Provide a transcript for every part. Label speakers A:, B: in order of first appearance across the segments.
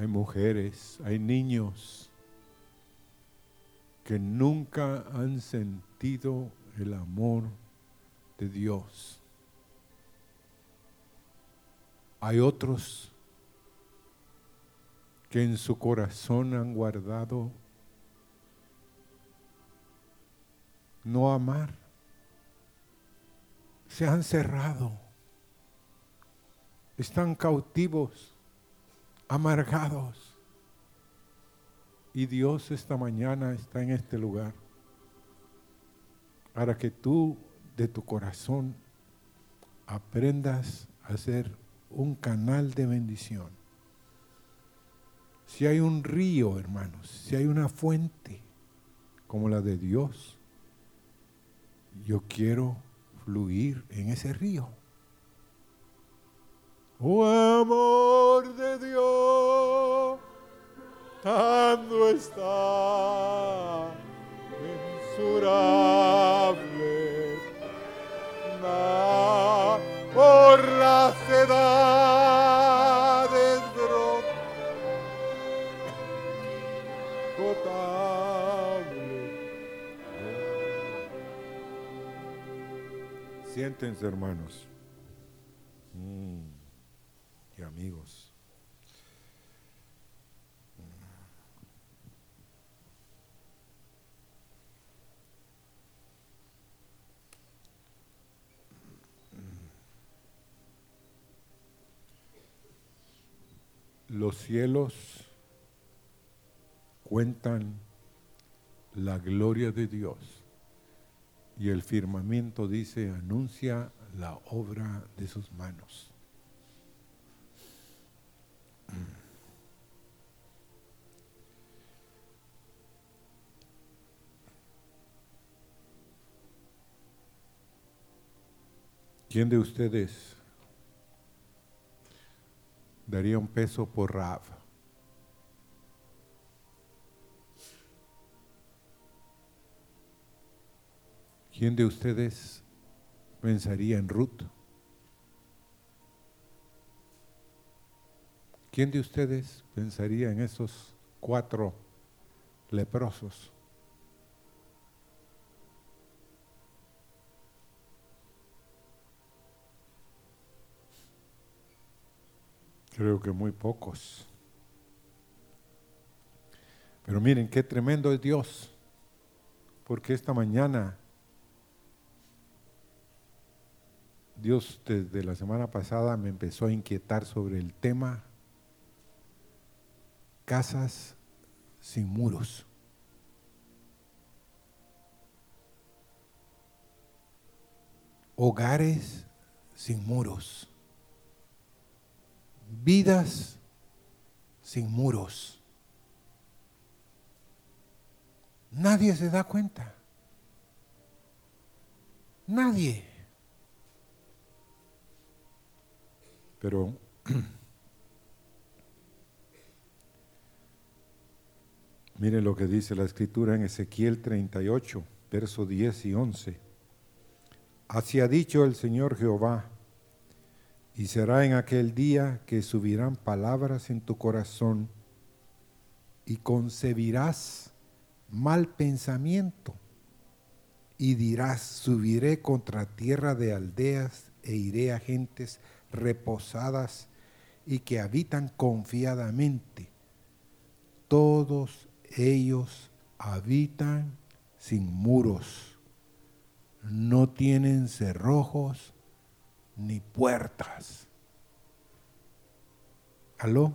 A: hay mujeres, hay niños que nunca han sentido el amor de Dios. Hay otros que en su corazón han guardado no amar. Se han cerrado. Están cautivos, amargados. Y Dios esta mañana está en este lugar para que tú de tu corazón aprendas a ser un canal de bendición. Si hay un río, hermanos, si hay una fuente como la de Dios, yo quiero fluir en ese río. Oh amor de Dios, tanto está mensurable por las edades Siéntense, hermanos mm, y amigos. Los cielos cuentan la gloria de Dios y el firmamento dice, anuncia la obra de sus manos. ¿Quién de ustedes daría un peso por Rav. ¿Quién de ustedes pensaría en Ruth? ¿Quién de ustedes pensaría en esos cuatro leprosos? Creo que muy pocos. Pero miren qué tremendo es Dios, porque esta mañana Dios desde la semana pasada me empezó a inquietar sobre el tema casas sin muros. Hogares sin muros vidas sin muros. Nadie se da cuenta. Nadie. Pero miren lo que dice la escritura en Ezequiel 38, verso 10 y 11. Así ha dicho el Señor Jehová y será en aquel día que subirán palabras en tu corazón y concebirás mal pensamiento y dirás, subiré contra tierra de aldeas e iré a gentes reposadas y que habitan confiadamente. Todos ellos habitan sin muros, no tienen cerrojos, ni puertas. ¿Aló?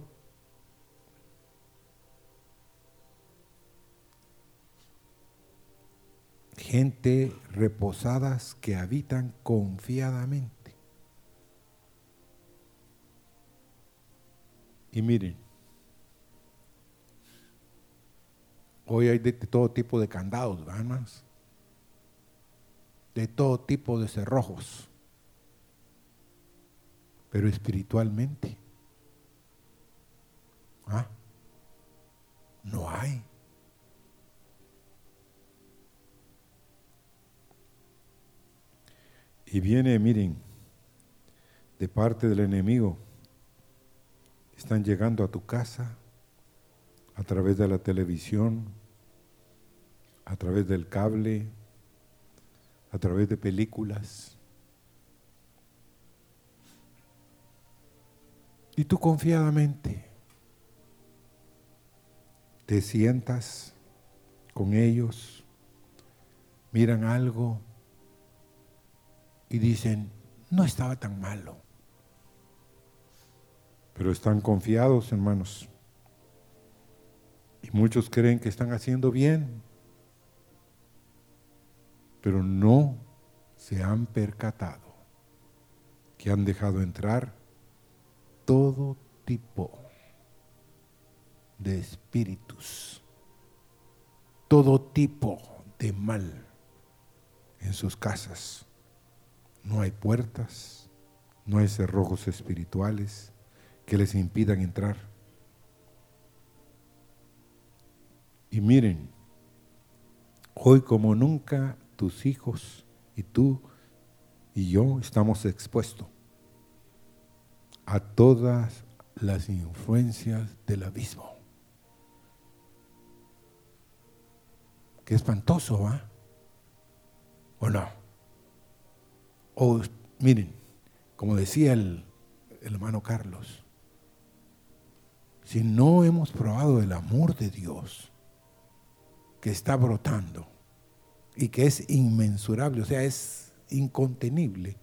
A: Gente reposadas que habitan confiadamente. Y miren, hoy hay de todo tipo de candados, de todo tipo de cerrojos pero espiritualmente. ¿Ah? No hay. Y viene, miren, de parte del enemigo, están llegando a tu casa a través de la televisión, a través del cable, a través de películas. Y tú confiadamente te sientas con ellos, miran algo y dicen, no estaba tan malo. Pero están confiados, hermanos. Y muchos creen que están haciendo bien, pero no se han percatado que han dejado entrar todo tipo de espíritus, todo tipo de mal en sus casas. No hay puertas, no hay cerrojos espirituales que les impidan entrar. Y miren, hoy como nunca tus hijos y tú y yo estamos expuestos a todas las influencias del abismo. Qué espantoso, ¿va? ¿O no? O miren, como decía el, el hermano Carlos, si no hemos probado el amor de Dios que está brotando y que es inmensurable, o sea, es incontenible,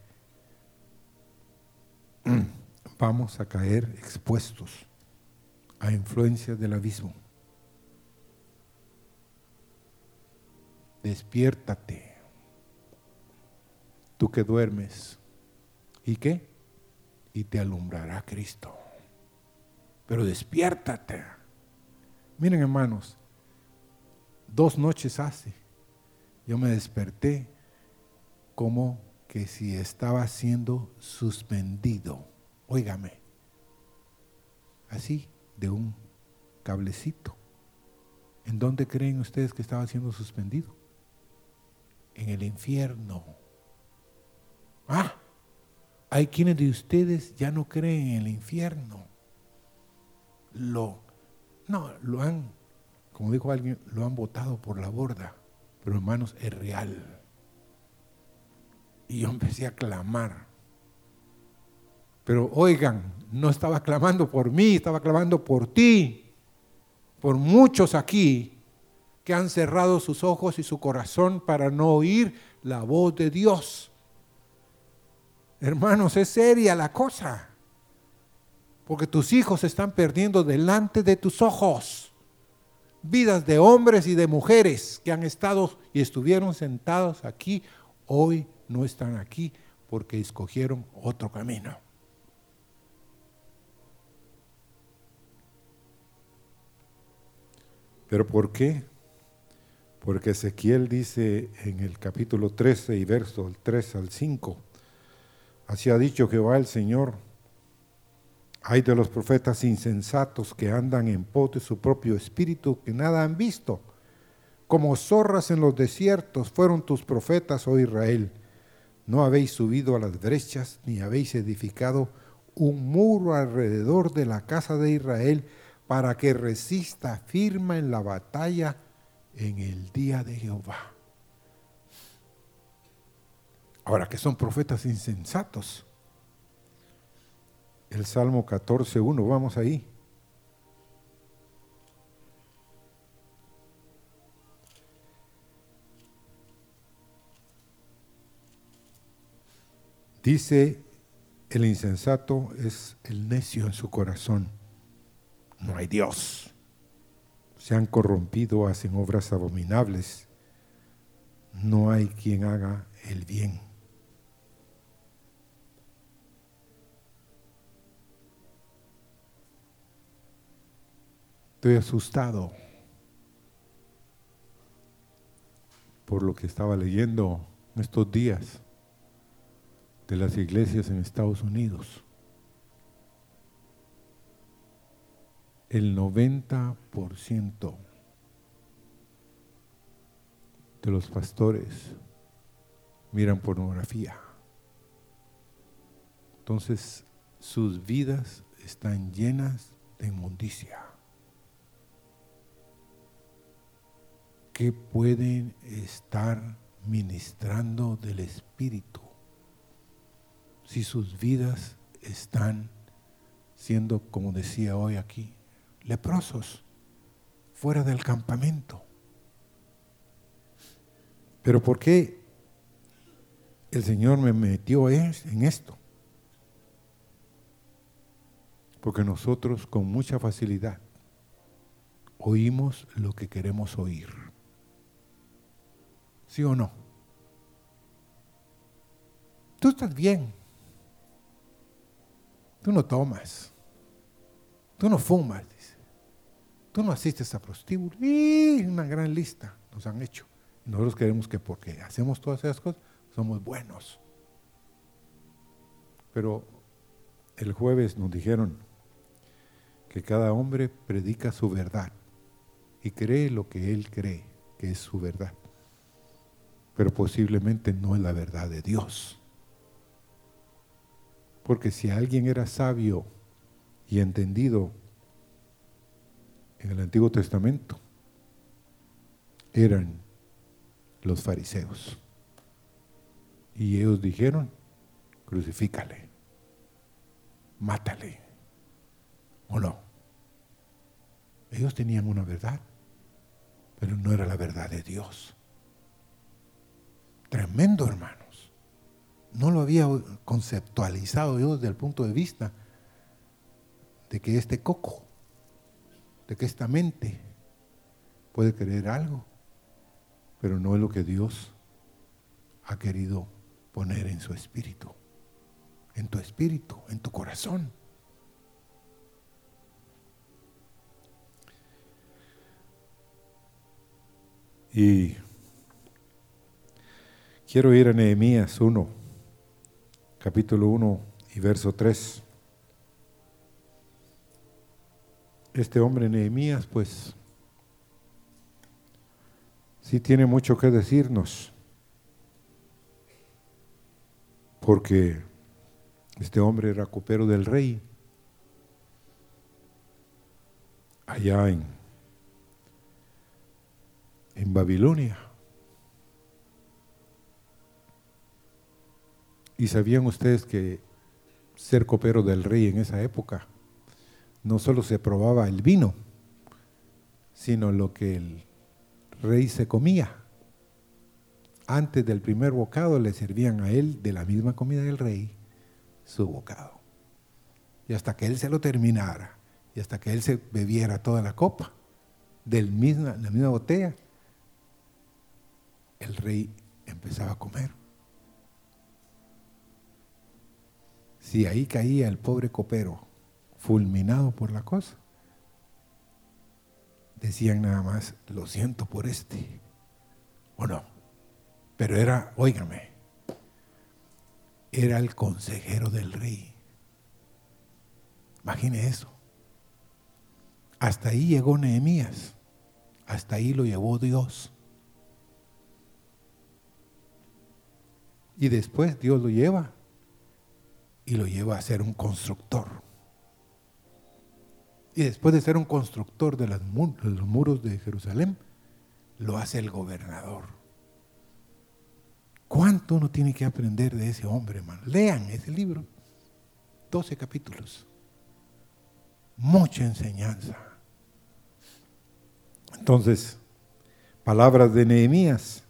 A: vamos a caer expuestos a influencias del abismo. despiértate. Tú que duermes. ¿Y qué? Y te alumbrará Cristo. Pero despiértate. Miren hermanos, dos noches hace, yo me desperté como que si estaba siendo suspendido. Óigame, así, de un cablecito. ¿En dónde creen ustedes que estaba siendo suspendido? en el infierno. Ah, hay quienes de ustedes ya no creen en el infierno. Lo, no, lo han, como dijo alguien, lo han botado por la borda. Pero hermanos, es real. Y yo empecé a clamar. Pero oigan, no estaba clamando por mí, estaba clamando por ti, por muchos aquí que han cerrado sus ojos y su corazón para no oír la voz de Dios. Hermanos, es seria la cosa, porque tus hijos están perdiendo delante de tus ojos. Vidas de hombres y de mujeres que han estado y estuvieron sentados aquí, hoy no están aquí porque escogieron otro camino. ¿Pero por qué? Porque Ezequiel dice en el capítulo 13 y verso del 3 al 5, así ha dicho Jehová el Señor, hay de los profetas insensatos que andan en pos de su propio espíritu, que nada han visto. Como zorras en los desiertos fueron tus profetas, oh Israel. No habéis subido a las brechas, ni habéis edificado un muro alrededor de la casa de Israel para que resista firme en la batalla en el día de Jehová. Ahora que son profetas insensatos. El Salmo 14.1, vamos ahí. Dice, el insensato es el necio en su corazón. No hay Dios se han corrompido, hacen obras abominables. No hay quien haga el bien. Estoy asustado por lo que estaba leyendo en estos días de las iglesias en Estados Unidos. El 90% de los pastores miran pornografía. Entonces sus vidas están llenas de inmundicia. ¿qué pueden estar ministrando del Espíritu si sus vidas están siendo, como decía hoy aquí, leprosos, fuera del campamento? Pero ¿por qué el Señor me metió en esto? Porque nosotros con mucha facilidad oímos lo que queremos oír. ¿Sí o no? Tú estás bien. Tú no tomas. Tú no fumas. Tú no asistes a prostíbulo. Y una gran lista nos han hecho. Nosotros queremos que porque hacemos todas esas cosas, somos buenos. Pero el jueves nos dijeron que cada hombre predica su verdad y cree lo que él cree que es su verdad. Pero posiblemente no es la verdad de Dios. Porque si alguien era sabio y entendido en el Antiguo Testamento, eran los fariseos. Y ellos dijeron, crucifícale, mátale, ¿o no? Ellos tenían una verdad, pero no era la verdad de Dios. Tremendo, hermanos. No lo había conceptualizado yo desde el punto de vista de que este coco, que esta mente puede creer algo, pero no es lo que Dios ha querido poner en su espíritu, en tu espíritu, en tu corazón. Y quiero ir a Nehemías 1, capítulo 1 y verso 3. Este hombre Nehemías, pues, sí tiene mucho que decirnos, porque este hombre era copero del rey, allá en, en Babilonia. Y sabían ustedes que ser copero del rey en esa época no solo se probaba el vino, sino lo que el rey se comía. Antes del primer bocado le servían a él de la misma comida del rey su bocado. Y hasta que él se lo terminara, y hasta que él se bebiera toda la copa de la misma botella, el rey empezaba a comer. Si ahí caía el pobre copero, fulminado por la cosa, decían nada más, lo siento por este, o no. Pero era, óigame, era el consejero del rey. Imagine eso. Hasta ahí llegó Nehemías. Hasta ahí lo llevó Dios. Y después Dios lo lleva y lo lleva a ser un constructor. Y después de ser un constructor de, los muros de Jerusalén, lo hace el gobernador. ¿Cuánto uno tiene que aprender de ese hombre, hermano? Lean ese libro. 12 capítulos. Mucha enseñanza. Entonces, palabras de Nehemías.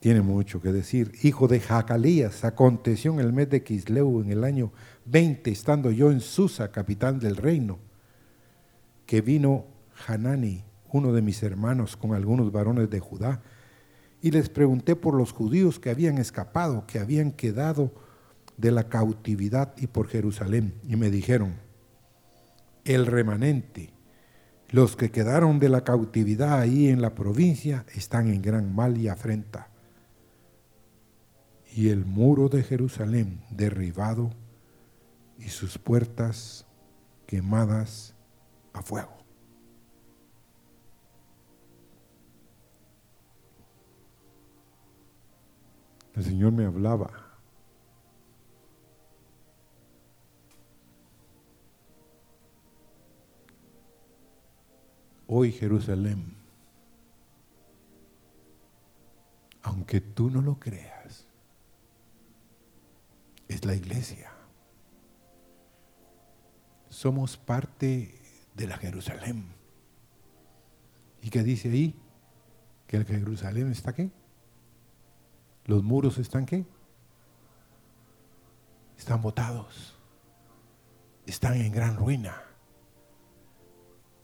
A: Tiene mucho que decir. Hijo de Jacalías, aconteció en el mes de Quisleu en el año 20, estando yo en Susa, capitán del reino que vino Hanani, uno de mis hermanos, con algunos varones de Judá, y les pregunté por los judíos que habían escapado, que habían quedado de la cautividad y por Jerusalén. Y me dijeron, el remanente, los que quedaron de la cautividad ahí en la provincia, están en gran mal y afrenta. Y el muro de Jerusalén derribado y sus puertas quemadas a fuego. El Señor me hablaba. Hoy Jerusalén aunque tú no lo creas, es la iglesia. Somos parte de la Jerusalén. ¿Y qué dice ahí? Que el Jerusalén está qué? Los muros están qué? Están botados. Están en gran ruina.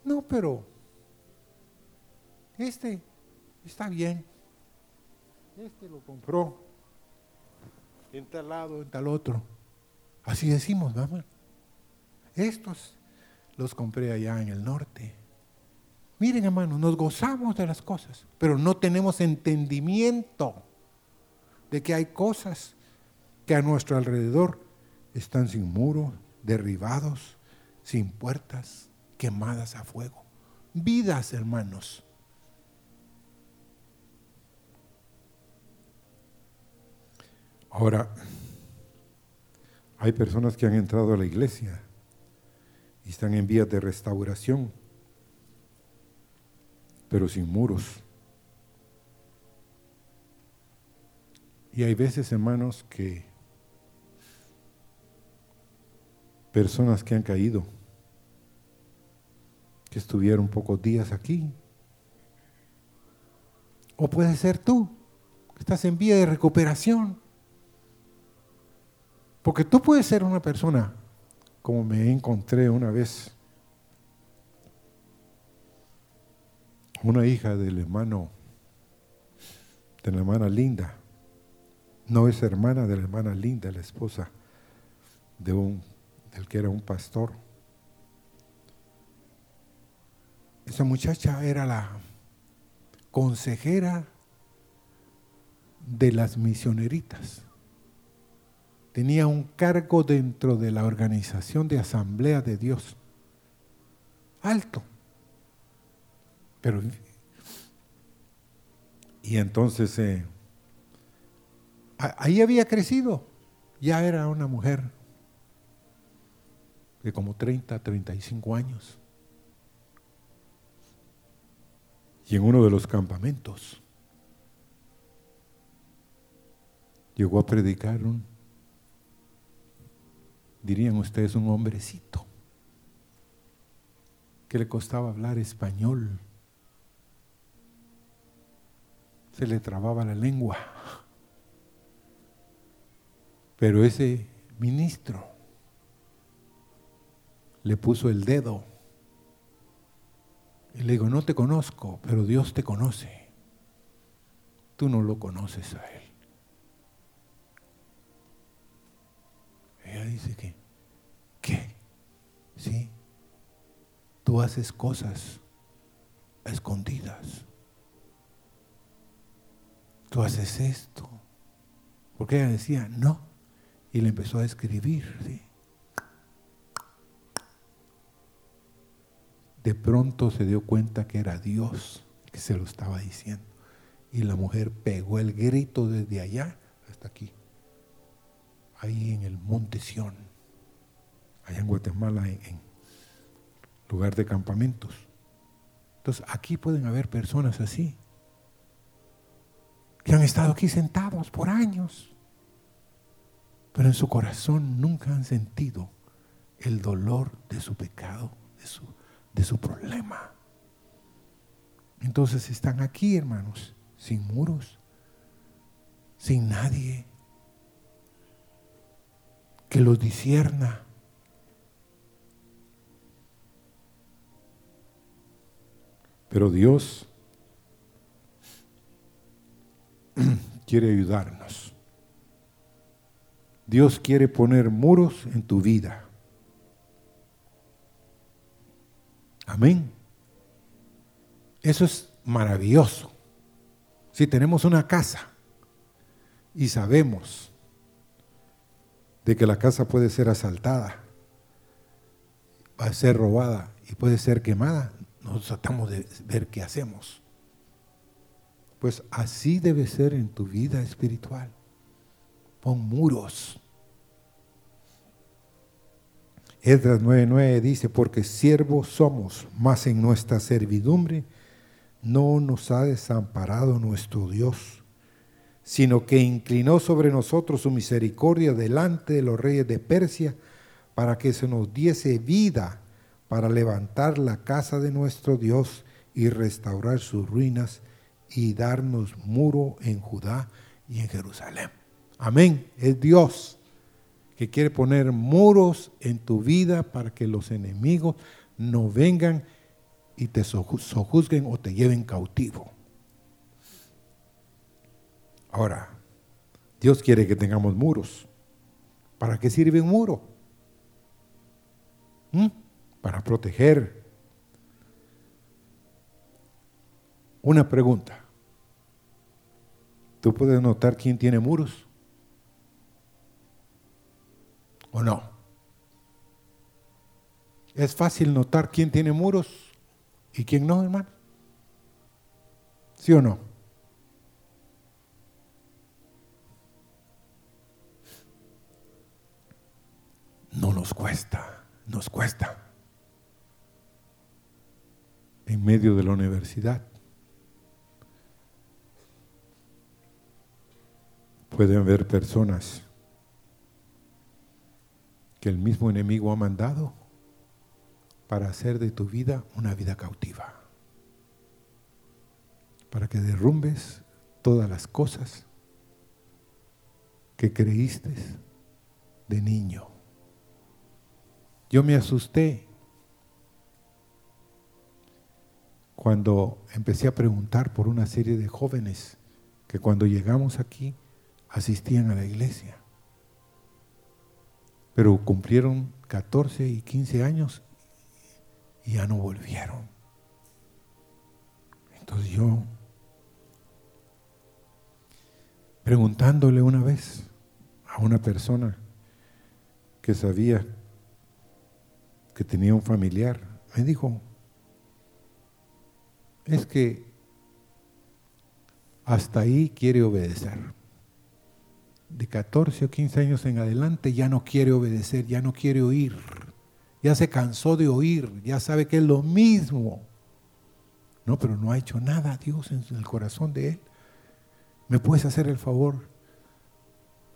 A: No, pero este está bien. Este lo compró en tal lado, en tal otro. Así decimos, mamá. Estos los compré allá en el norte. Miren, hermano, nos gozamos de las cosas, pero no tenemos entendimiento de que hay cosas que a nuestro alrededor están sin muros, derribados, sin puertas, quemadas a fuego. Vidas, hermanos. Ahora, hay personas que han entrado a la iglesia y están en vías de restauración, pero sin muros. Y hay veces, hermanos, que personas que han caído, que estuvieron pocos días aquí, o puede ser tú, que estás en vía de recuperación. Porque tú puedes ser una persona como me encontré una vez. Una hija del hermano, de la hermana Linda, no es hermana de la hermana Linda, la esposa de un, del que era un pastor. Esa muchacha era la consejera de las misioneritas tenía un cargo dentro de la organización de Asamblea de Dios. Alto. Pero, y entonces, eh, ahí había crecido. Ya era una mujer de como 30, 35 años. Y en uno de los campamentos llegó a predicar un dirían ustedes, un hombrecito, que le costaba hablar español, se le trababa la lengua. Pero ese ministro le puso el dedo y le digo, no te conozco, pero Dios te conoce. Tú no lo conoces a Él. Ella dice que, ¿qué? ¿Sí? Tú haces cosas escondidas. Tú haces esto. Porque ella decía, no. Y le empezó a escribir, ¿sí? De pronto se dio cuenta que era Dios que se lo estaba diciendo. Y la mujer pegó el grito desde allá hasta aquí ahí en el Monte Sión, allá en Guatemala, en, lugar de campamentos. Entonces, aquí pueden haber personas así, que han estado aquí sentados por años, pero en su corazón nunca han sentido el dolor de su pecado, de su, de su problema. Entonces están aquí, hermanos, sin muros, sin nadie que los disierna. Pero Dios quiere ayudarnos. Dios quiere poner muros en tu vida. Amén. Eso es maravilloso. Si tenemos una casa y sabemos de que la casa puede ser asaltada, va a ser robada y puede ser quemada, nosotros tratamos de ver qué hacemos. Pues así debe ser en tu vida espiritual. Pon muros. Edras 9:9 dice, porque siervos somos, mas en nuestra servidumbre no nos ha desamparado nuestro Dios, sino que inclinó sobre nosotros su misericordia delante de los reyes de Persia, para que se nos diese vida para levantar la casa de nuestro Dios y restaurar sus ruinas y darnos muro en Judá y en Jerusalén. Amén. Es Dios que quiere poner muros en tu vida para que los enemigos no vengan y te sojuzguen o te lleven cautivo. Ahora, Dios quiere que tengamos muros. ¿Para qué sirve un muro? ¿Mm? Para proteger. Una pregunta. ¿Tú puedes notar quién tiene muros? ¿O no? ¿Es fácil notar quién tiene muros y quién no, hermano? ¿Sí o no? No nos cuesta, nos cuesta. En medio de la universidad. Pueden haber personas que el mismo enemigo ha mandado para hacer de tu vida una vida cautiva. Para que derrumbes todas las cosas que creíste de niño. Yo me asusté cuando empecé a preguntar por una serie de jóvenes que cuando llegamos aquí asistían a la iglesia. Pero cumplieron 14 y 15 años y ya no volvieron. Entonces yo, preguntándole una vez a una persona que sabía que tenía un familiar, me dijo, es que hasta ahí quiere obedecer. De 14 o 15 años en adelante ya no quiere obedecer, ya no quiere oír, ya se cansó de oír, ya sabe que es lo mismo. No, pero no ha hecho nada Dios en el corazón de él. ¿Me puedes hacer el favor?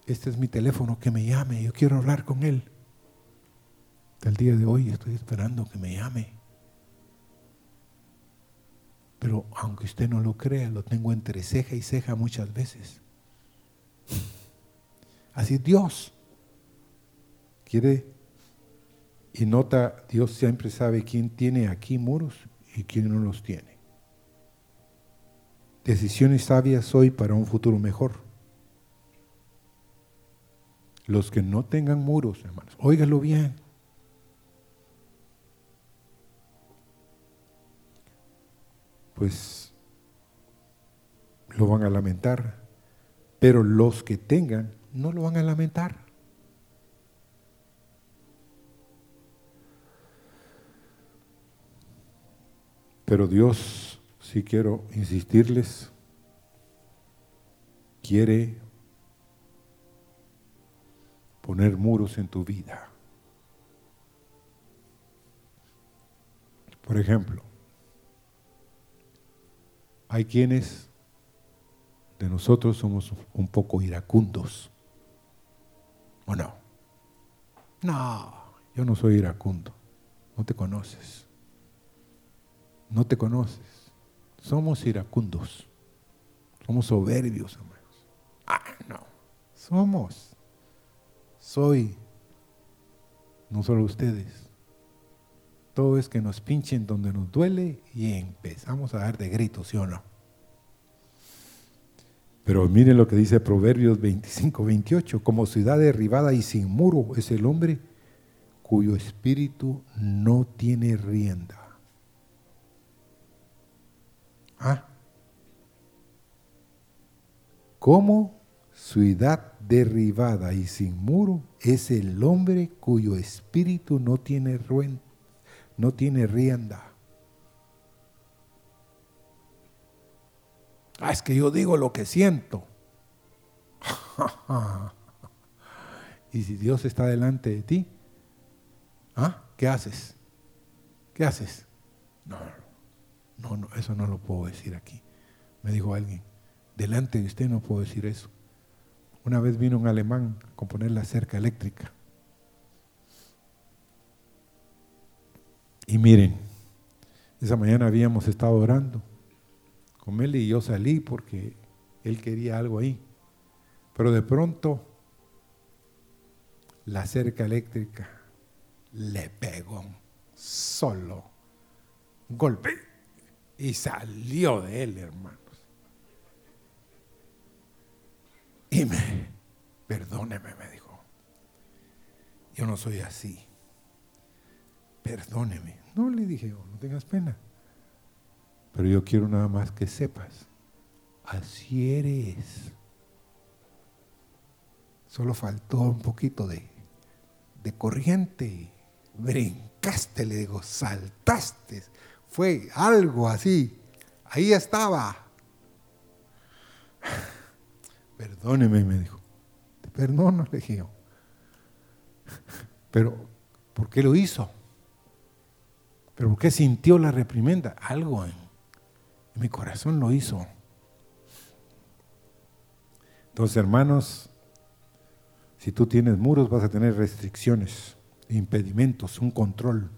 A: Este es mi teléfono, que me llame, yo quiero hablar con él. Hasta el día de hoy estoy esperando que me llame. Pero aunque usted no lo crea, lo tengo entre ceja y ceja muchas veces. Así Dios quiere y nota, Dios siempre sabe quién tiene aquí muros y quién no los tiene. Decisiones sabias hoy para un futuro mejor. Los que no tengan muros, hermanos, óigalo bien. Pues lo van a lamentar, pero los que tengan no lo van a lamentar. Pero Dios, si quiero insistirles, quiere poner muros en tu vida. Por ejemplo, hay quienes de nosotros somos un poco iracundos. ¿O no? No, yo no soy iracundo. No te conoces. No te conoces. Somos iracundos. Somos soberbios, hermanos. Ah, no. Somos. Soy. No solo ustedes todo es que nos pinchen donde nos duele y empezamos a dar de gritos, ¿sí o no? Pero miren lo que dice Proverbios 25, 28, como ciudad derribada y sin muro es el hombre cuyo espíritu no tiene rienda. ¿Ah? Como ciudad derribada y sin muro es el hombre cuyo espíritu no tiene no tiene rienda. Ah, es que yo digo lo que siento. y si Dios está delante de ti, ¿ah? ¿qué haces? ¿Qué haces? No, no, no, eso no lo puedo decir aquí. Me dijo alguien, delante de usted no puedo decir eso. Una vez vino un alemán a componer la cerca eléctrica. Y miren, esa mañana habíamos estado orando con él y yo salí porque él quería algo ahí. Pero de pronto la cerca eléctrica le pegó solo golpe y salió de él, hermanos. Y me, perdóneme, me dijo, yo no soy así. Perdóneme. No le dije, no tengas pena. Pero yo quiero nada más que sepas, así eres. Solo faltó un poquito de, de corriente. Brincaste, le digo, saltaste. Fue algo así. Ahí estaba. Perdóneme, me dijo. Te perdono, le dije Pero, ¿por qué lo hizo? ¿Pero por qué sintió la reprimenda? Algo en, mi corazón lo hizo. Entonces, hermanos, si tú tienes muros, vas a tener restricciones, impedimentos, un control,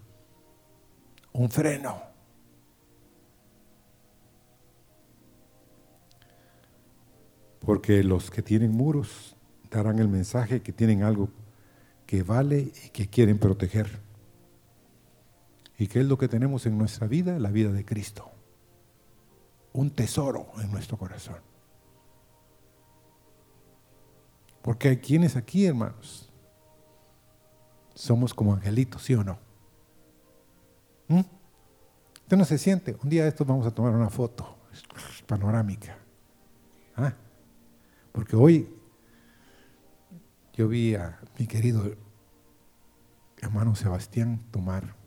A: un freno. Porque los que tienen muros darán el mensaje que tienen algo que vale y que quieren proteger. ¿Y qué es lo que tenemos en nuestra vida? La vida de Cristo. Un tesoro en nuestro corazón. Porque hay quienes aquí, hermanos, somos como angelitos, ¿sí o no? ¿Mm? Usted no se siente. Un día de estos vamos a tomar una foto panorámica. ¿Ah? Porque hoy yo vi a mi querido hermano Sebastián tomar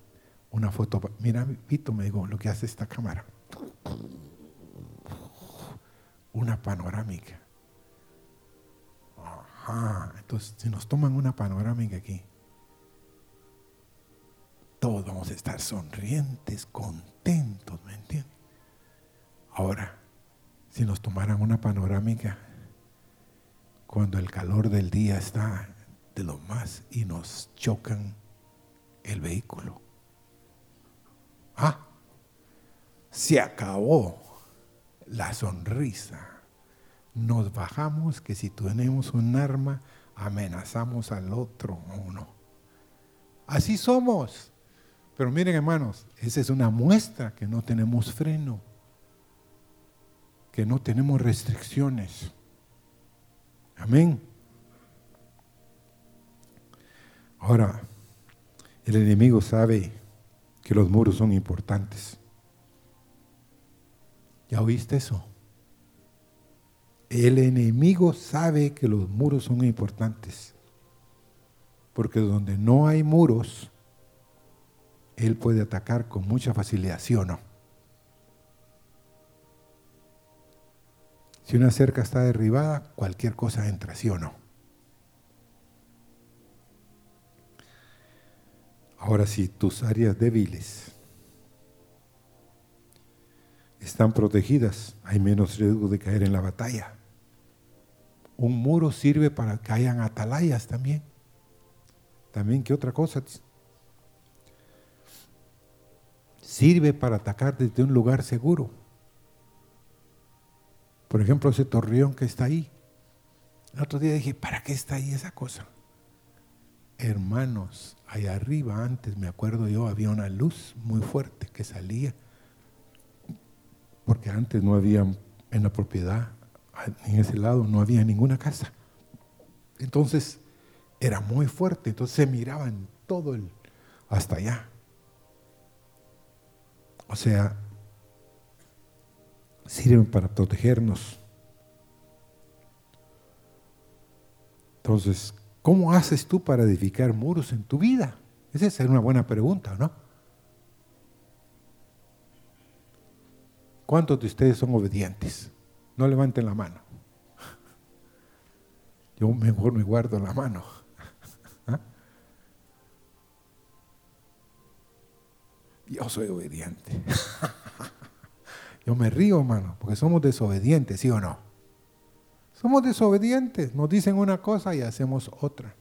A: una foto. Mira, Vito me dijo lo que hace esta cámara. Una panorámica. Ajá. Entonces, si nos toman una panorámica aquí, todos vamos a estar sonrientes, contentos, ¿me entiendes? Ahora, si nos tomaran una panorámica cuando el calor del día está de lo más y nos chocan el vehículo. Ah, se acabó la sonrisa. Nos bajamos que si tenemos un arma amenazamos al otro o no. Así somos. Pero miren hermanos, esa es una muestra que no tenemos freno, que no tenemos restricciones. Amén. Ahora, el enemigo sabe que los muros son importantes. ¿Ya oíste eso? El enemigo sabe que los muros son importantes. Porque donde no hay muros, él puede atacar con mucha facilidad, ¿sí o no? Si una cerca está derribada, cualquier cosa entra, ¿sí o no? Ahora, si tus áreas débiles están protegidas, hay menos riesgo de caer en la batalla. Un muro sirve para que hayan atalayas también. También, ¿qué otra cosa? Sirve para atacar desde un lugar seguro. Por ejemplo, ese torreón que está ahí. El otro día dije, ¿para qué está ahí esa cosa? Hermanos, allá arriba antes, me acuerdo yo, había una luz muy fuerte que salía. Porque antes no había en la propiedad, en ese lado, no había ninguna casa. Entonces, era muy fuerte, entonces se miraba en todo el, hasta allá. O sea, sirven para protegernos. Entonces, ¿cómo haces tú para edificar muros en tu vida? Esa es una buena pregunta, ¿no? ¿Cuántos de ustedes son obedientes? No levanten la mano. Yo mejor me guardo la mano. ¿Ah? Yo soy obediente. Yo me río, hermano, porque somos desobedientes, ¿sí o no? Somos desobedientes, nos dicen una cosa y hacemos otra.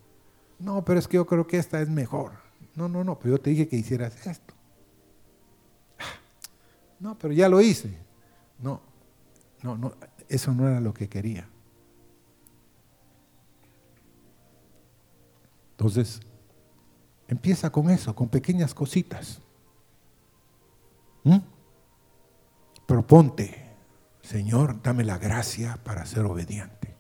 A: No, pero es que yo creo que esta es mejor. No, no, no, pero yo te dije que hicieras esto. No, pero ya lo hice. No, no, no, eso no era lo que quería. Entonces, empieza con eso, con pequeñas cositas. ¿Mm? Proponte, Señor, dame la gracia para ser obediente.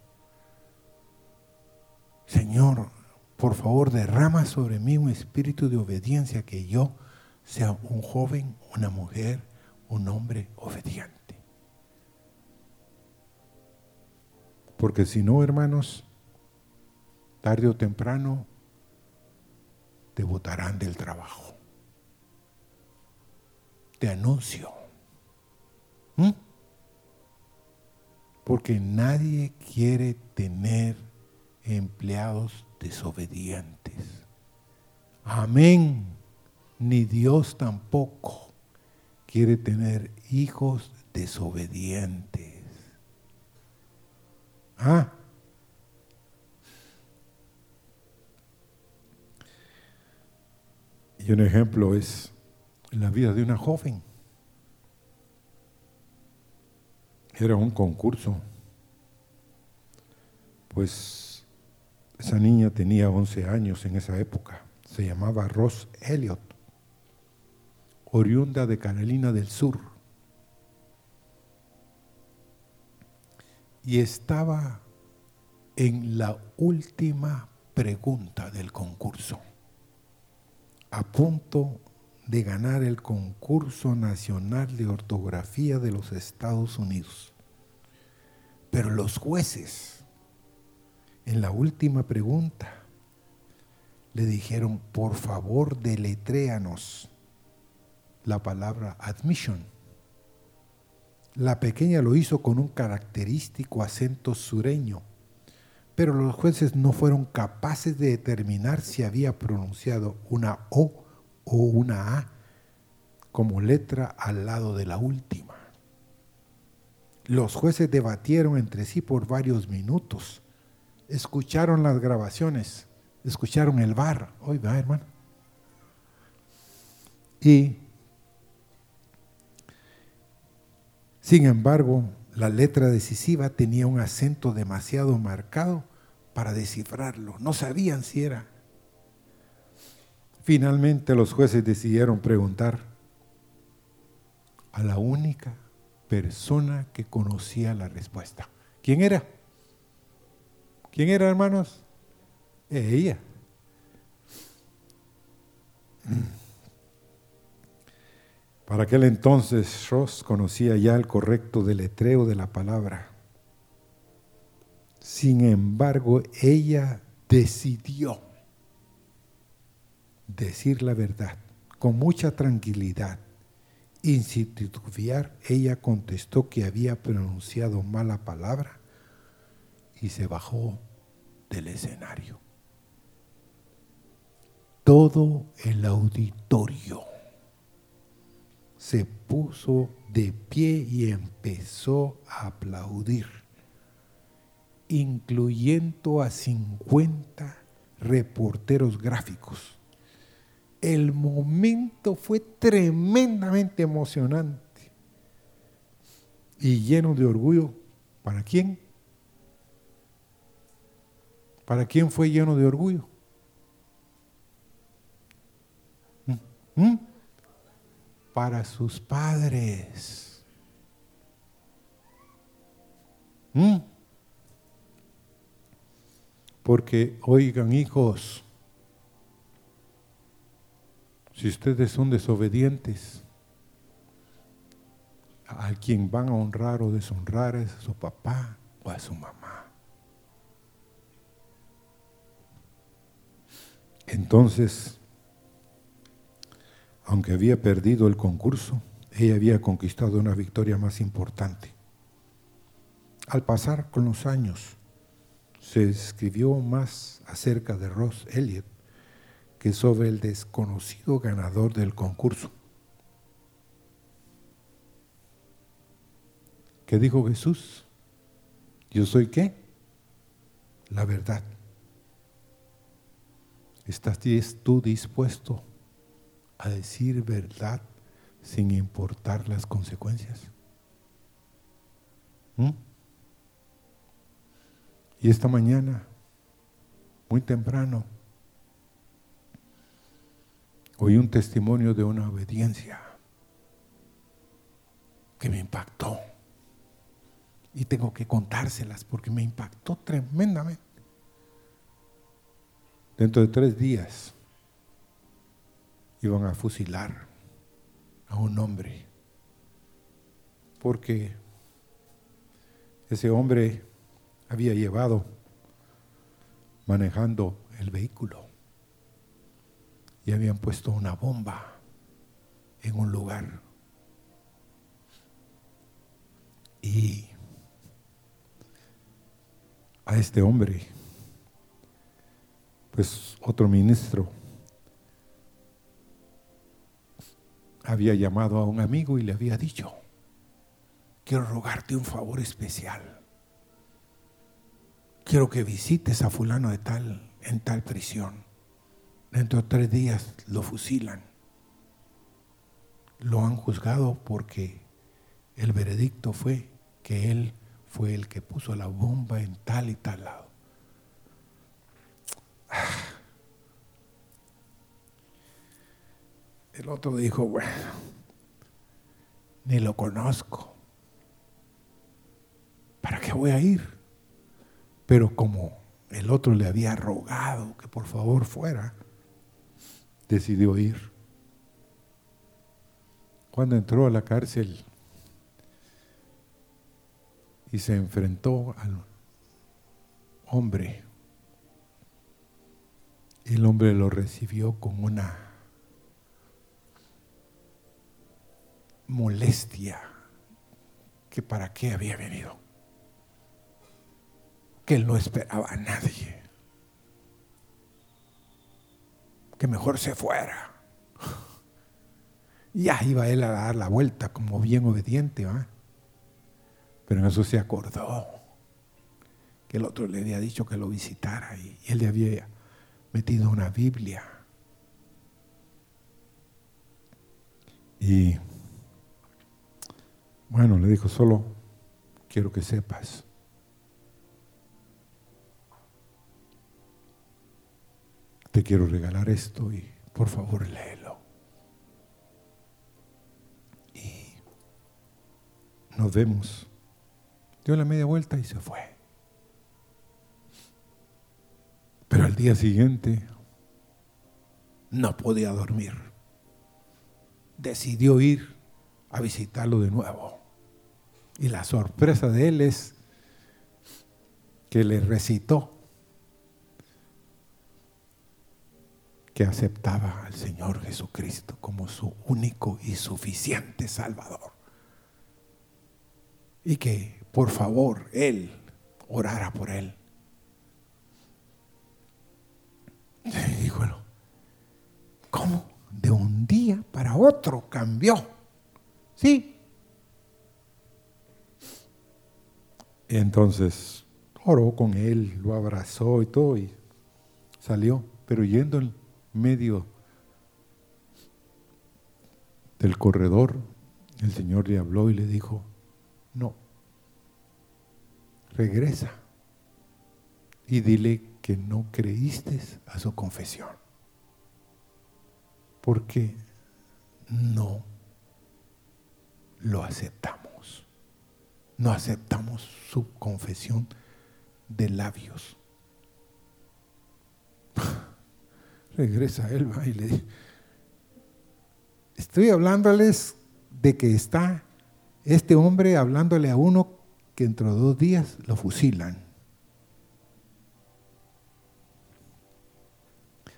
A: Señor, por favor, derrama sobre mí un espíritu de obediencia que yo sea un joven, una mujer, un hombre obediente. Porque si no, hermanos, tarde o temprano te botarán del trabajo. Te anuncio. ¿Mm? Porque nadie quiere tener empleados desobedientes. Amén. Ni Dios tampoco quiere tener hijos desobedientes. Ah. Y un ejemplo es la vida de una joven. Era un concurso. Pues esa niña tenía 11 años en esa época. Se llamaba Ross Elliot, oriunda de Carolina del Sur. Y estaba en la última pregunta del concurso a punto de ganar el concurso nacional de ortografía de los Estados Unidos. Pero los jueces, en la última pregunta, le dijeron, por favor, deletréanos la palabra admission. La pequeña lo hizo con un característico acento sureño pero los jueces no fueron capaces de determinar si había pronunciado una O o una A como letra al lado de la última. Los jueces debatieron entre sí por varios minutos, escucharon las grabaciones, escucharon el bar, oiga hermano, y sin embargo la letra decisiva tenía un acento demasiado marcado para descifrarlo. No sabían si era. Finalmente los jueces decidieron preguntar a la única persona que conocía la respuesta. ¿Quién era? ¿Quién era, hermanos? Ella. Para aquel entonces Ross conocía ya el correcto deletreo de la palabra. Sin embargo, ella decidió decir la verdad con mucha tranquilidad. Institufiar, ella contestó que había pronunciado mala palabra y se bajó del escenario. Todo el auditorio se puso de pie y empezó a aplaudir, incluyendo a 50 reporteros gráficos. El momento fue tremendamente emocionante y lleno de orgullo. ¿Para quién? ¿Para quién fue lleno de orgullo? ¿Mm? ¿Mm? para sus padres. ¿Mm? Porque, oigan hijos, si ustedes son desobedientes, a quien van a honrar o deshonrar es a su papá o a su mamá. Entonces, aunque había perdido el concurso, ella había conquistado una victoria más importante. Al pasar con los años, se escribió más acerca de Ross Elliot sobre el desconocido ganador del concurso. ¿Qué dijo Jesús? ¿Yo soy qué? la verdad. ¿Estás tú dispuesto a decir verdad sin importar las consecuencias? ¿Mm? Y esta mañana, muy temprano, oí un testimonio de una obediencia que me impactó. Y tengo que contárselas porque me impactó tremendamente. Dentro de tres días iban a fusilar a un hombre porque ese hombre había llevado manejando el vehículo y habían puesto una bomba en un lugar. Y a este hombre, pues otro ministro había llamado a un amigo y le había dicho, quiero rogarte un favor especial. Quiero que visites a fulano de tal en tal prisión. Dentro de tres días lo fusilan. Lo han juzgado porque el veredicto fue que él fue el que puso la bomba en tal y tal lado. El otro dijo, bueno, ni lo conozco. ¿Para qué voy a ir? Pero como el otro le había rogado que por favor fuera, decidió ir. Cuando entró a la cárcel y se enfrentó al hombre, el hombre lo recibió con una molestia que para qué había venido, que él no esperaba a nadie, que mejor se fuera. Ya iba él a dar la vuelta como bien obediente, ¿va? pero en eso se acordó que el otro le había dicho que lo visitara y él le había metido una Biblia. Y bueno, le dijo, solo quiero que sepas. Te quiero regalar esto y por favor léelo. Y nos vemos. Dio la media vuelta y se fue. Pero al día siguiente no podía dormir. Decidió ir a visitarlo de nuevo. Y la sorpresa de él es que le recitó que aceptaba al Señor Jesucristo como su único y suficiente Salvador. Y que por favor él orara por él. Y ¿cómo? De un día para otro cambió. Sí, Entonces oró con él, lo abrazó y todo y salió, pero yendo en medio del corredor, el Señor le habló y le dijo, no, regresa y dile que no creíste a su confesión, porque no lo aceptamos no aceptamos su confesión de labios. Regresa él y le dice, estoy hablándoles de que está este hombre hablándole a uno que dentro de dos días lo fusilan.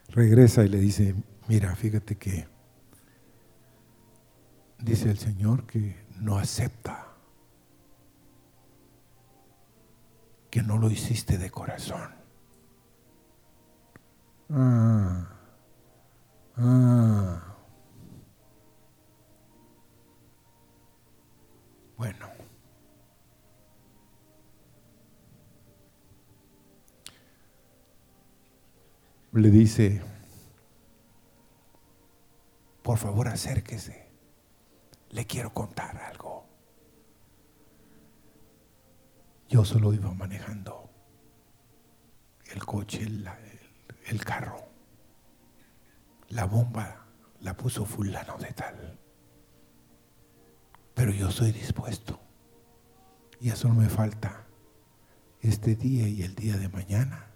A: Regresa y le dice, mira, fíjate que dice el Señor que no acepta que no lo hiciste de corazón. Ah, ah. Bueno. le dice, por favor acérquese, le quiero contar algo. Yo solo iba manejando el coche, el carro. La bomba la puso fulano de tal. Pero yo soy dispuesto. Y eso me falta este día y el día de mañana.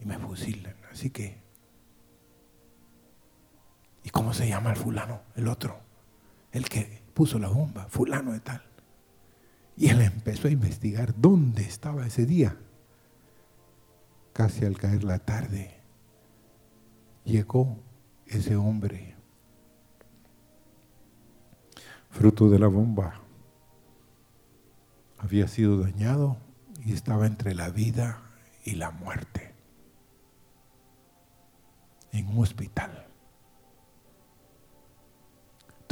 A: Y me fusilan. Así que ¿Y cómo se llama el fulano? El otro. El que puso la bomba, fulano de tal. Y él empezó a investigar dónde estaba ese día. Casi al caer la tarde, llegó ese hombre, fruto de la bomba. Había sido dañado y estaba entre la vida y la muerte en un hospital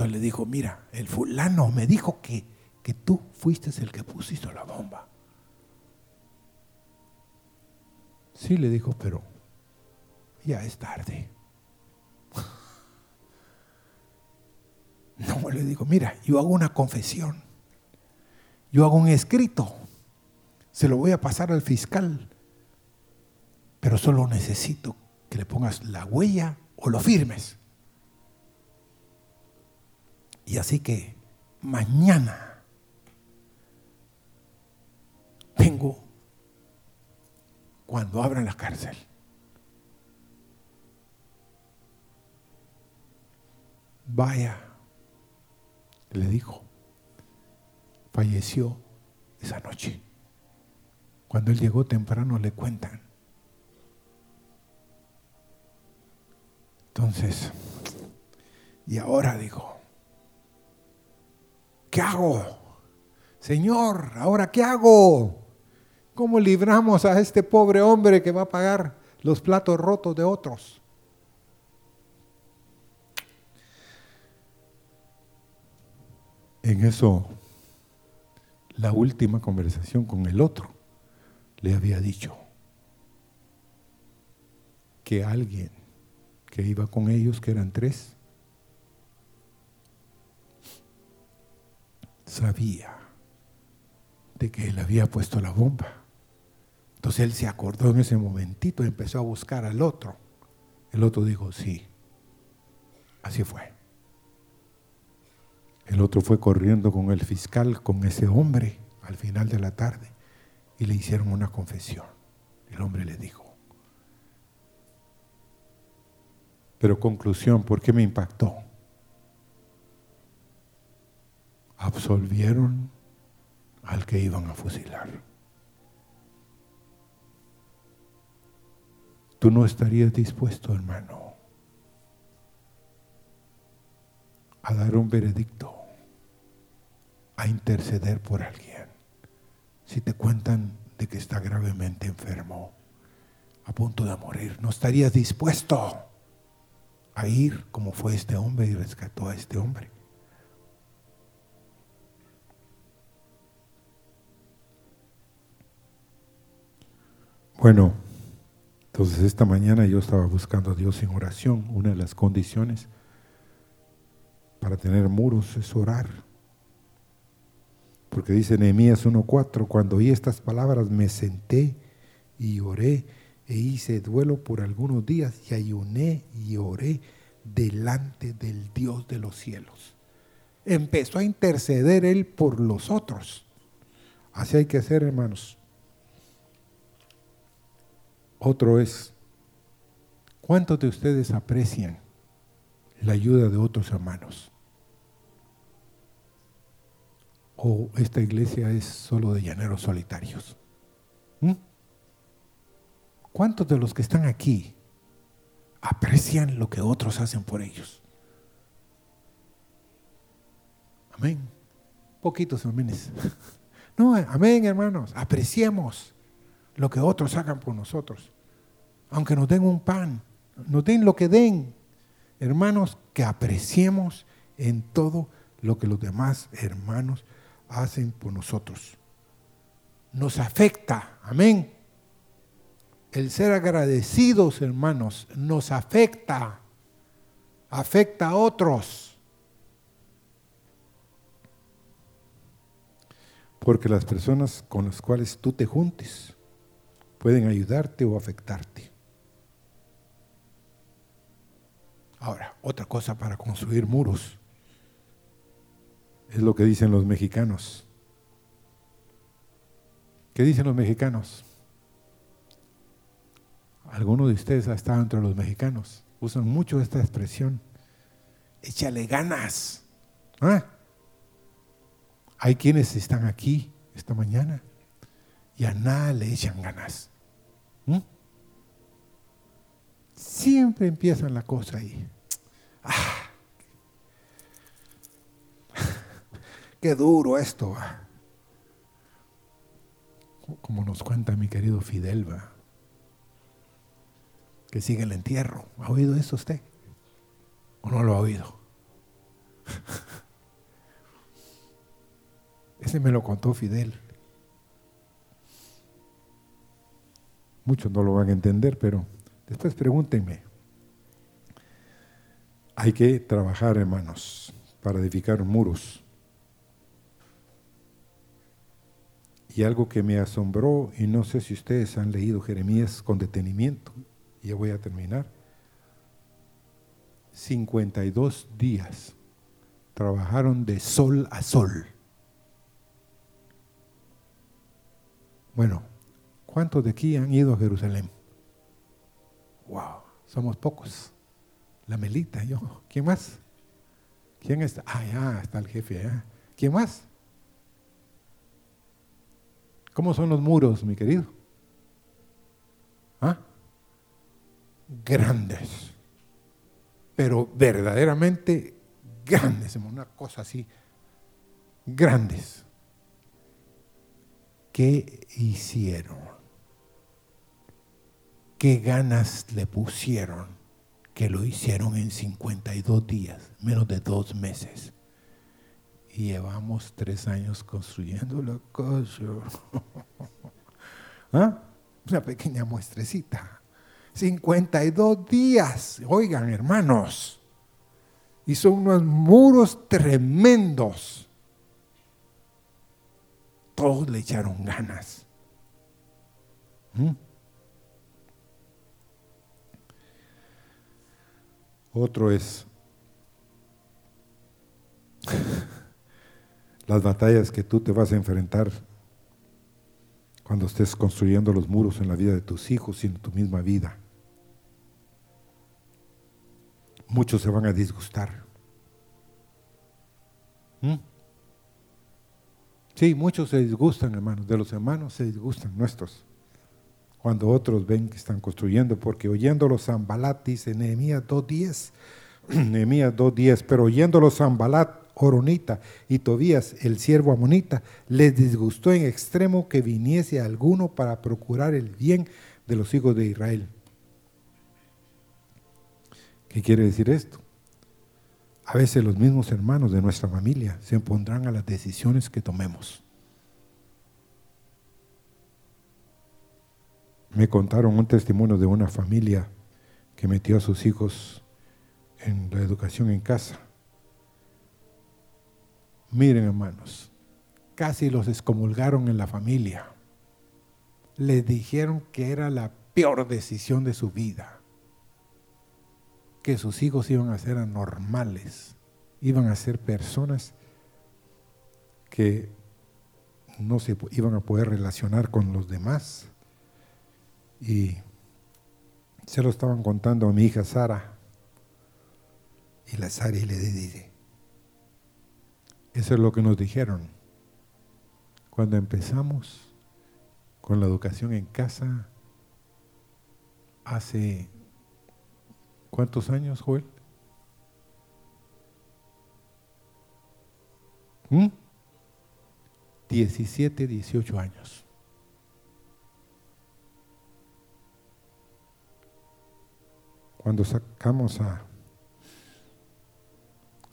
A: le dijo, mira, el fulano me dijo que, que tú fuiste el que pusiste la bomba. Sí, le dijo, pero ya es tarde. No, le digo, mira, yo hago una confesión. Yo hago un escrito. Se lo voy a pasar al fiscal. Pero solo necesito que le pongas la huella o lo firmes. Y así que mañana cuando abran la cárcel. Vaya, le dijo, falleció esa noche. Cuando él llegó temprano le cuentan. Entonces, y ahora dijo, ¿qué hago? Señor, ¿ahora qué hago? ¿Cómo libramos a este pobre hombre que va a pagar los platos rotos de otros? En eso, la última conversación con el otro le había dicho que alguien que iba con ellos, que eran tres, sabía de que él había puesto la bomba. Entonces él se acordó en ese momentito y empezó a buscar al otro. El otro dijo, sí, así fue. El otro fue corriendo con el fiscal, con ese hombre, al final de la tarde, y le hicieron una confesión. El hombre le dijo, pero conclusión, ¿por qué me impactó? absolvieron al que iban a fusilar. Tú no estarías dispuesto, hermano, a dar un veredicto, a interceder por alguien. Si te cuentan de que está gravemente enfermo, a punto de morir, ¿no estarías dispuesto a ir como fue este hombre y rescató a este hombre? Bueno, entonces esta mañana yo estaba buscando a Dios en oración. Una de las condiciones para tener muros es orar. Porque dice Nehemías 1.4, cuando oí estas palabras me senté y oré e hice duelo por algunos días y ayuné y oré delante del Dios de los cielos. Empezó a interceder él por los otros. Así hay que hacer, hermanos. Otro es, ¿cuántos de ustedes aprecian la ayuda de otros hermanos? ¿O esta iglesia es solo de llaneros solitarios? ¿Mm? ¿Cuántos de los que están aquí aprecian lo que otros hacen por ellos? Amén. Poquitos amenes. No, amén, hermanos. Apreciemos lo que otros hagan por nosotros. Aunque nos den un pan, nos den lo que den. Hermanos, que apreciemos en todo lo que los demás hermanos hacen por nosotros. Nos afecta, amén. El ser agradecidos, hermanos, nos afecta, afecta a otros. Porque las personas con las cuales tú te juntes pueden ayudarte o afectarte. Ahora, otra cosa para construir muros es lo que dicen los mexicanos. ¿Qué dicen los mexicanos? Algunos de ustedes ha estado entre los mexicanos. Usan mucho esta expresión. Échale ganas. ¿Ah? Hay quienes están aquí esta mañana y a nada le echan ganas. Siempre empiezan la cosa ahí. Ah. qué duro esto. Como nos cuenta mi querido Fidel, que sigue el entierro. ¿Ha oído eso usted? ¿O no lo ha oído? Ese me lo contó Fidel. Muchos no lo van a entender, pero después pregúntenme. Hay que trabajar, hermanos, para edificar muros. Y algo que me asombró, y no sé si ustedes han leído Jeremías con detenimiento, ya voy a terminar. 52 días trabajaron de sol a sol. Bueno, ¿cuántos de aquí han ido a Jerusalén? Wow, somos pocos. La Melita, yo. ¿Quién más? ¿Quién está? Ah, ya, está el jefe ¿Quién más? ¿Cómo son los muros, mi querido? ¿Ah? Grandes. Pero verdaderamente grandes, una cosa así. Grandes. ¿Qué hicieron? ¿Qué ganas le pusieron? Que lo hicieron en 52 días, menos de dos meses. Y llevamos tres años construyendo la casa. ¿Ah? Una pequeña muestrecita. 52 días. Oigan, hermanos. Y son unos muros tremendos. Todos le echaron ganas. ¿Mm? Otro es las batallas que tú te vas a enfrentar cuando estés construyendo los muros en la vida de tus hijos y en tu misma vida. Muchos se van a disgustar. ¿Mm? Sí, muchos se disgustan, hermanos. De los hermanos se disgustan nuestros. Cuando otros ven que están construyendo, porque oyéndolo Zambalat, dice Nehemías 2.10, Nehemías 2.10, pero oyéndolo Zambalat, Oronita y Tobías, el siervo amonita, les disgustó en extremo que viniese alguno para procurar el bien de los hijos de Israel. ¿Qué quiere decir esto? A veces los mismos hermanos de nuestra familia se opondrán a las decisiones que tomemos. Me contaron un testimonio de una familia que metió a sus hijos en la educación en casa Miren hermanos, casi los excomulgaron en la familia. Les dijeron que era la peor decisión de su vida, que sus hijos iban a ser anormales, iban a ser personas que no se iban a poder relacionar con los demás. Y se lo estaban contando a mi hija Sara. Y la Sara le dice, eso es lo que nos dijeron. Cuando empezamos con la educación en casa, hace ¿cuántos años, Joel? ¿Mm? 17, 18 años. Cuando sacamos a,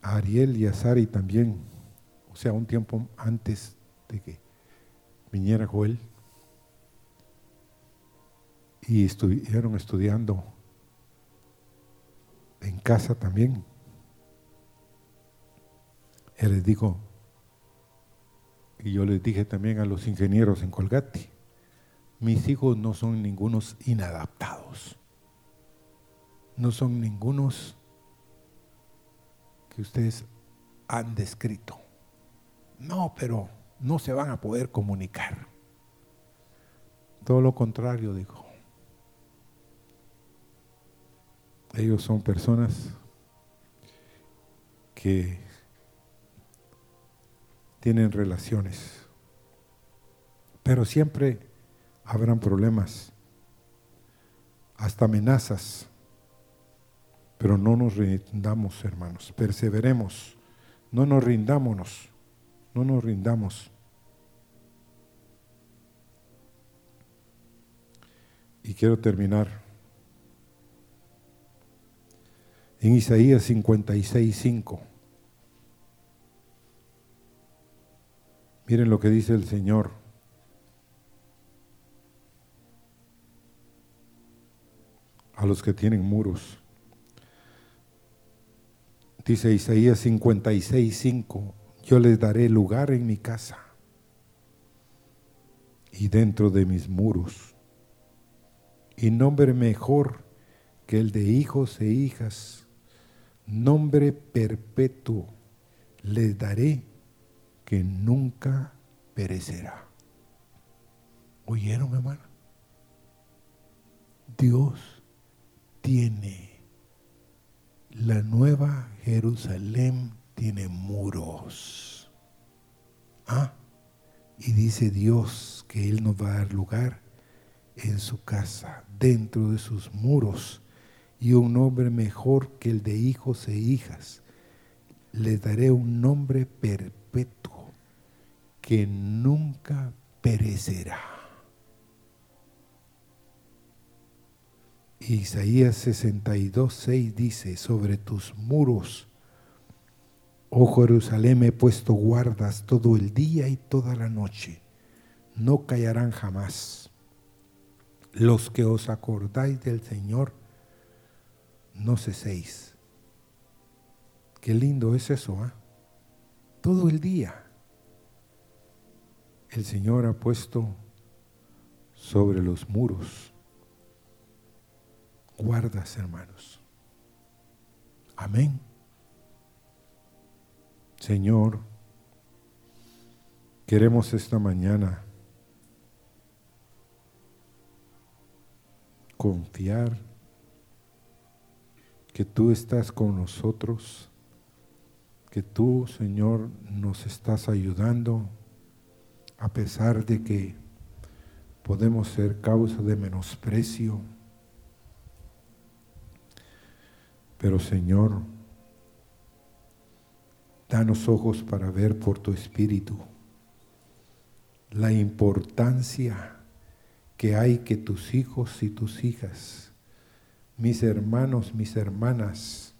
A: Ariel y a Sari también o sea, un tiempo antes de que viniera Joel. y estuvieron estudiando en casa también. Él les dijo, y yo les dije también a los ingenieros en Colgate, mis hijos no son ningunos inadaptados, no son ningunos que ustedes han descrito. No, pero no se van a poder comunicar. Todo lo contrario, dijo. Ellos son personas que tienen relaciones, pero siempre habrán problemas, hasta amenazas, pero no nos rindamos, hermanos, perseveremos, no nos rindámonos, no nos rindamos. Y quiero terminar en Isaías 56, 5. Miren lo que dice el Señor. A los que tienen muros. Dice Isaías 56, 5. Yo les daré lugar en mi casa y dentro de mis muros. Y nombre mejor que el de hijos e hijas nombre perpetuo les daré que nunca perecerá. ¿Oyeron, hermano? Dios tiene la nueva Jerusalén tiene muros. ¿Ah? Y dice Dios que Él nos va a dar lugar en su casa, dentro de sus muros y un nombre mejor que el de hijos e hijas. Les daré un nombre perpetuo que nunca perecerá. Isaías 62, 6 dice, sobre tus muros, oh Jerusalén, he puesto guardas todo el día y toda la noche, no callarán jamás. Los que os acordáis del Señor, no ceséis. Qué lindo es eso, ¿ah? Todo el día. El Señor ha puesto sobre los muros guardas, hermanos. Amén. Señor, queremos esta mañana confiar que tú estás con nosotros, que tú, Señor, nos estás ayudando a pesar de que podemos ser causa de menosprecio. Pero Señor, danos ojos para ver por tu Espíritu la importancia que hay que tus hijos y tus hijas mis hermanos, mis hermanas,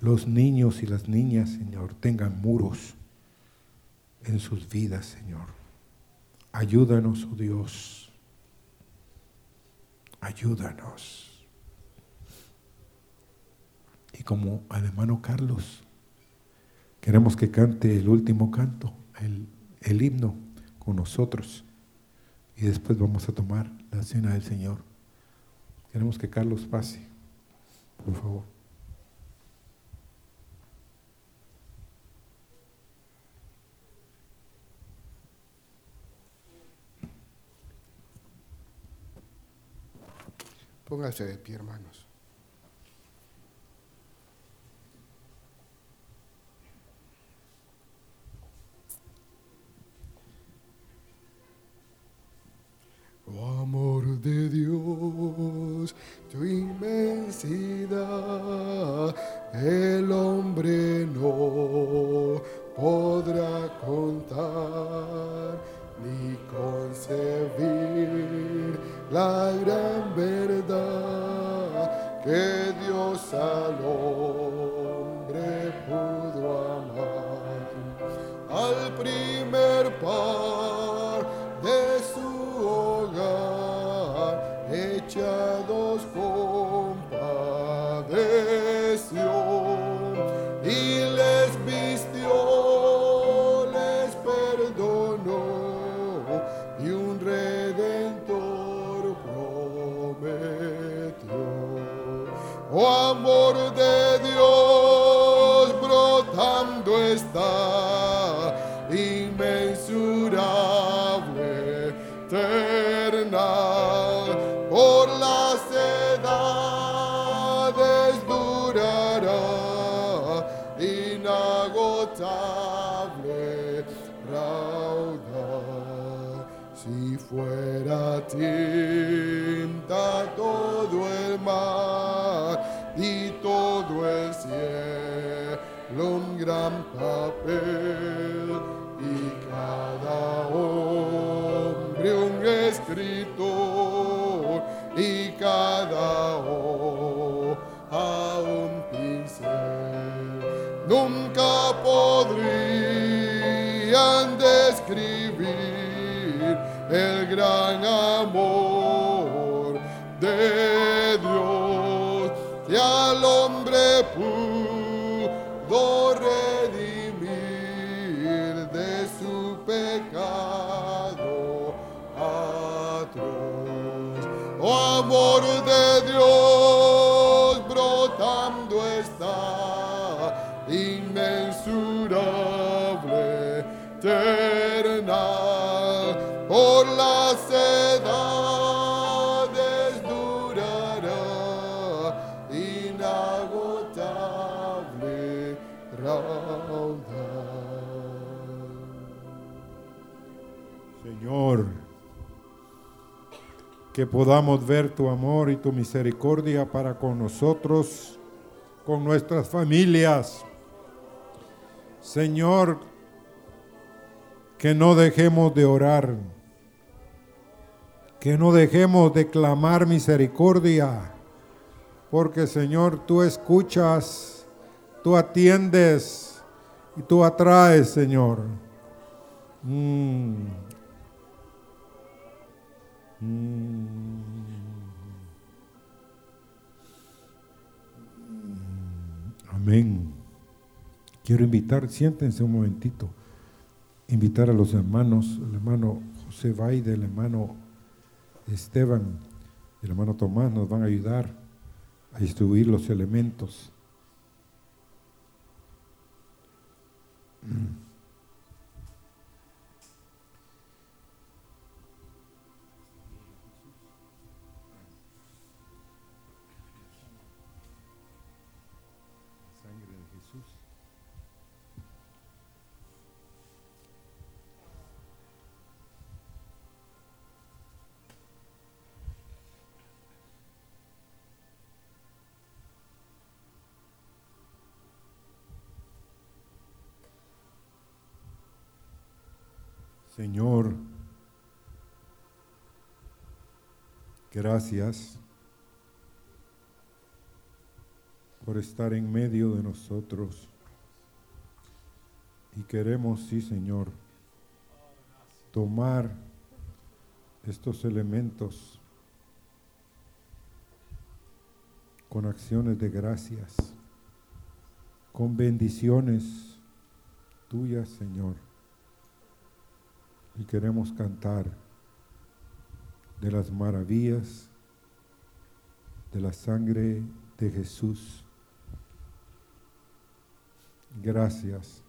A: los niños y las niñas, Señor, tengan muros en sus vidas, Señor. Ayúdanos, oh Dios. Ayúdanos. Y como al hermano Carlos, queremos que cante el último canto, el, el himno con nosotros. Y después vamos a tomar la cena del Señor. Queremos que Carlos pase por favor.
B: Póngase de pie, hermanos. Si fuera tinta todo el mar y todo el cielo un gran papel gran amor Que
A: podamos ver tu amor y tu misericordia para con nosotros, con nuestras familias. Señor, que no dejemos de orar, que no dejemos de clamar misericordia, porque Señor, tú escuchas, tú atiendes y tú atraes, Señor. Mm. Amén. Quiero invitar, siéntense un momentito, invitar a los hermanos, el hermano José Baide, el hermano Esteban, el hermano Tomás nos van a ayudar a distribuir los elementos. Gracias por estar en medio de nosotros. Y queremos, sí, Señor, tomar estos elementos con acciones de gracias, con bendiciones tuyas, Señor. Y queremos cantar de las maravillas de la sangre de Jesús. Gracias,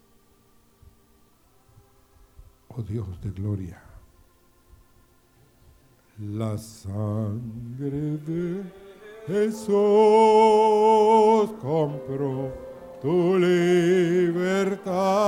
A: oh Dios de gloria. La sangre de Jesús compró tu libertad.